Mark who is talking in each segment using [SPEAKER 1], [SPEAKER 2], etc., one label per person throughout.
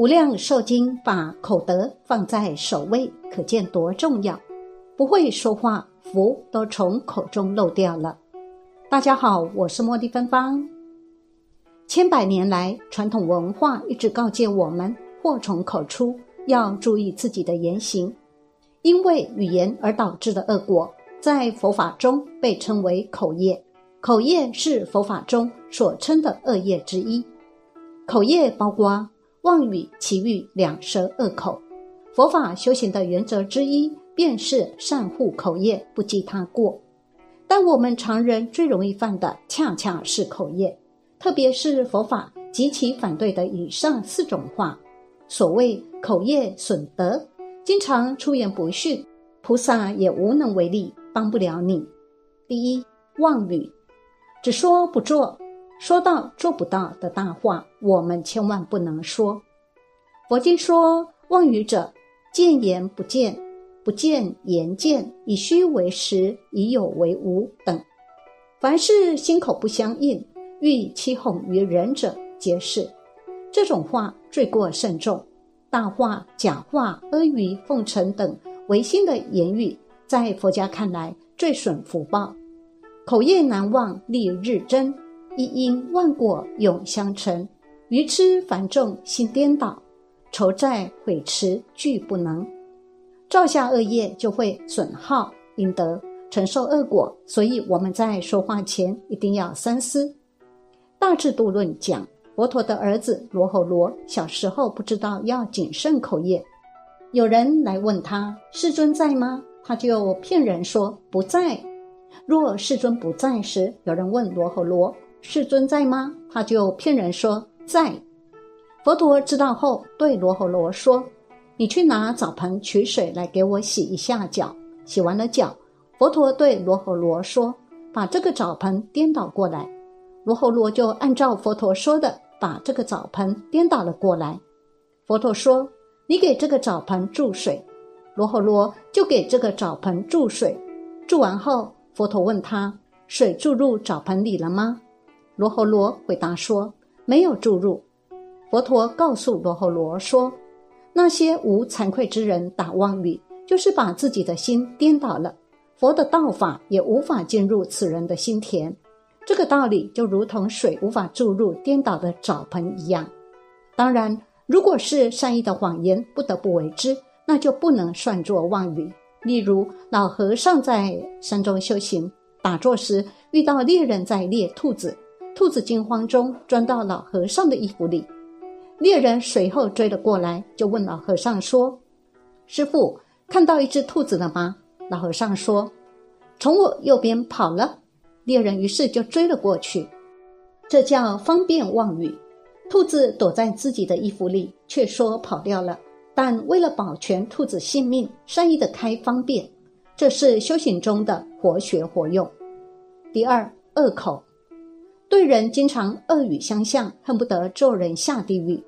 [SPEAKER 1] 无量寿经把口德放在首位，可见多重要。不会说话，福都从口中漏掉了。大家好，我是茉莉芬芳。千百年来，传统文化一直告诫我们：祸从口出，要注意自己的言行。因为语言而导致的恶果，在佛法中被称为口业。口业是佛法中所称的恶业之一。口业包括。妄语、绮语、两舌、恶口，佛法修行的原则之一，便是善护口业，不记他过。但我们常人最容易犯的，恰恰是口业，特别是佛法极其反对的以上四种话。所谓口业损德，经常出言不逊，菩萨也无能为力，帮不了你。第一，妄语，只说不做。说到做不到的大话，我们千万不能说。佛经说：“妄语者，见言不见，不见言见，以虚为实，以有为无等。凡是心口不相应，欲欺哄于人者，皆是。这种话罪过甚重。大话、假话、阿谀奉承等违心的言语，在佛家看来最损福报。口业难忘，利日增。”一因万果永相成，愚痴繁重心颠倒，仇债悔迟俱不能，造下恶业就会损耗阴德，承受恶果。所以我们在说话前一定要三思。大智度论讲，佛陀的儿子罗侯罗小时候不知道要谨慎口业，有人来问他世尊在吗？他就骗人说不在。若世尊不在时，有人问罗侯罗。世尊在吗？他就骗人说在。佛陀知道后，对罗侯罗说：“你去拿澡盆取水来给我洗一下脚。”洗完了脚，佛陀对罗侯罗说：“把这个澡盆颠倒过来。”罗侯罗就按照佛陀说的，把这个澡盆颠倒了过来。佛陀说：“你给这个澡盆注水。”罗侯罗就给这个澡盆注水。注完后，佛陀问他：“水注入澡盆里了吗？”罗侯罗回答说：“没有注入。”佛陀告诉罗侯罗说：“那些无惭愧之人打妄语，就是把自己的心颠倒了，佛的道法也无法进入此人的心田。这个道理就如同水无法注入颠倒的澡盆一样。当然，如果是善意的谎言，不得不为之，那就不能算作妄语。例如，老和尚在山中修行打坐时，遇到猎人在猎兔子。”兔子惊慌中钻到老和尚的衣服里，猎人随后追了过来，就问老和尚说：“师傅，看到一只兔子了吗？”老和尚说：“从我右边跑了。”猎人于是就追了过去，这叫方便妄语。兔子躲在自己的衣服里，却说跑掉了，但为了保全兔子性命，善意的开方便，这是修行中的活学活用。第二，恶口。对人经常恶语相向，恨不得咒人下地狱，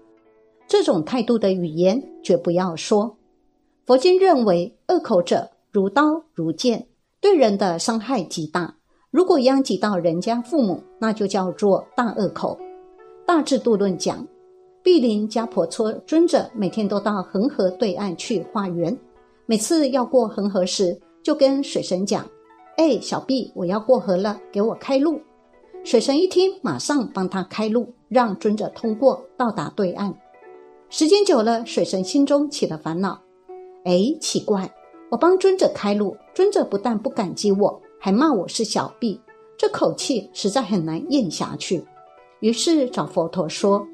[SPEAKER 1] 这种态度的语言绝不要说。佛经认为，恶口者如刀如剑，对人的伤害极大。如果殃及到人家父母，那就叫做大恶口。大智度论讲，毗邻迦婆搓尊者每天都到恒河对岸去化缘，每次要过恒河时，就跟水神讲：“哎，小毕，我要过河了，给我开路。”水神一听，马上帮他开路，让尊者通过，到达对岸。时间久了，水神心中起了烦恼。哎，奇怪，我帮尊者开路，尊者不但不感激我，还骂我是小婢，这口气实在很难咽下去。于是找佛陀说：“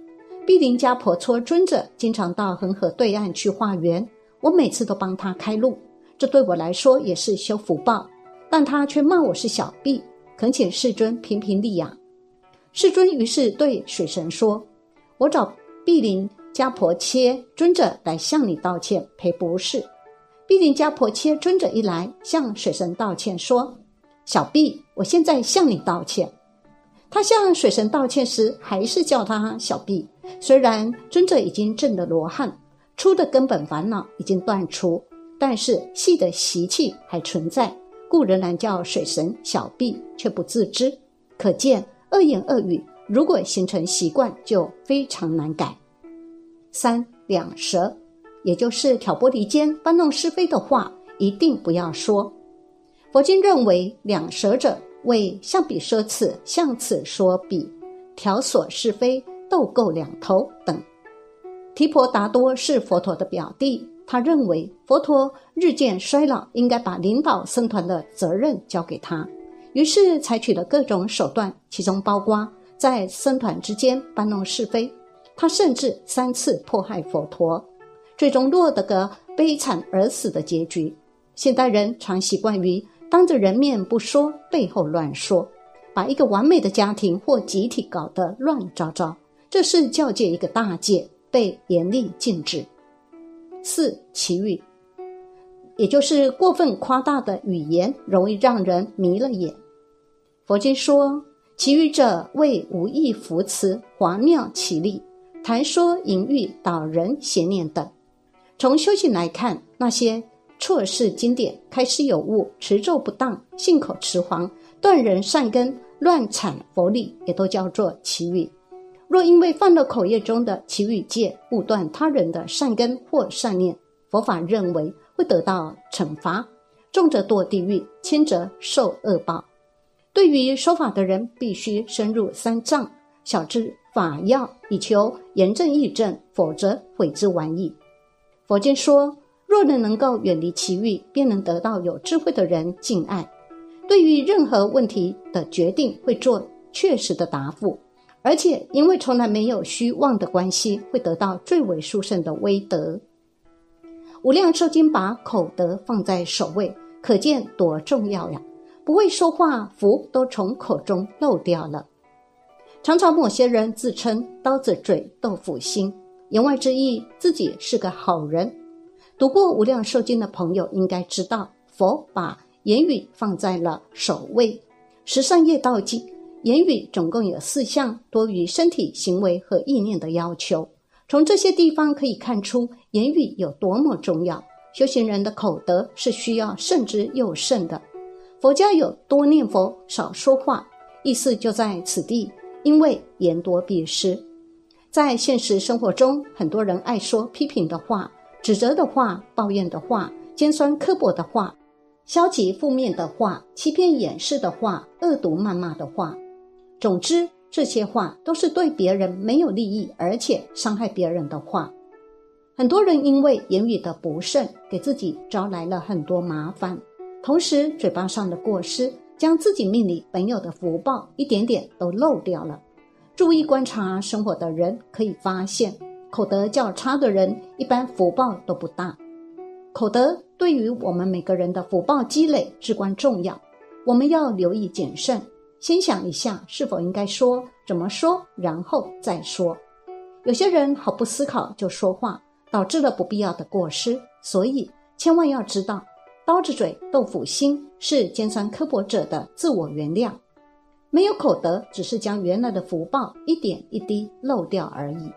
[SPEAKER 1] 毗邻迦婆娑尊者经常到恒河对岸去化缘，我每次都帮他开路，这对我来说也是修福报，但他却骂我是小婢。”恳请世尊评评理呀！世尊于是对水神说：“我找毗邻迦婆切尊者来向你道歉赔不是。”毗邻迦婆切尊者一来，向水神道歉说：“小碧，我现在向你道歉。”他向水神道歉时，还是叫他小碧。虽然尊者已经证得罗汉，出的根本烦恼已经断除，但是细的习气还存在。故仍然叫水神小臂，却不自知，可见恶言恶语如果形成习惯，就非常难改。三两舌，也就是挑拨离间、搬弄是非的话，一定不要说。佛经认为，两舌者为相比说此，向此说彼，挑唆是非，斗垢两头等。提婆达多是佛陀的表弟，他认为佛陀日渐衰老，应该把领导僧团的责任交给他，于是采取了各种手段，其中包括在僧团之间搬弄是非。他甚至三次迫害佛陀，最终落得个悲惨而死的结局。现代人常习惯于当着人面不说，背后乱说，把一个完美的家庭或集体搞得乱糟糟。这是教界一个大戒，被严厉禁止。四奇遇，也就是过分夸大的语言，容易让人迷了眼。佛经说，奇遇者为无意扶持，华妙绮丽。谈说淫欲、导人邪念等。从修行来看，那些错事经典、开示有误、持咒不当、信口雌黄、断人善根、乱产佛力，也都叫做奇语。若因为犯了口业中的奇语戒，误断他人的善根或善念，佛法认为会得到惩罚，重则堕地狱，轻则受恶报。对于说法的人，必须深入三藏，晓知。法要以求严正义正，否则悔之晚矣。佛经说，若人能够远离奇欲，便能得到有智慧的人敬爱。对于任何问题的决定，会做确实的答复，而且因为从来没有虚妄的关系，会得到最为殊胜的威德。无量寿经把口德放在首位，可见多重要呀！不会说话，福都从口中漏掉了。常常某些人自称刀子嘴豆腐心，言外之意自己是个好人。读过《无量寿经》的朋友应该知道，佛把言语放在了首位。十善业道经，言语总共有四项，多于身体行为和意念的要求。从这些地方可以看出，言语有多么重要。修行人的口德是需要慎之又慎的。佛教有多念佛，少说话，意思就在此地。因为言多必失，在现实生活中，很多人爱说批评的话、指责的话、抱怨的话、尖酸刻薄的话、消极负面的话、欺骗掩饰的话、恶毒谩骂的话。总之，这些话都是对别人没有利益，而且伤害别人的话。很多人因为言语的不慎，给自己招来了很多麻烦，同时嘴巴上的过失。将自己命里本有的福报一点点都漏掉了。注意观察生活的人，可以发现，口德较差的人，一般福报都不大。口德对于我们每个人的福报积累至关重要，我们要留意谨慎，先想一下是否应该说，怎么说，然后再说。有些人毫不思考就说话，导致了不必要的过失，所以千万要知道。刀子嘴豆腐心是尖酸刻薄者的自我原谅，没有口德，只是将原来的福报一点一滴漏掉而已。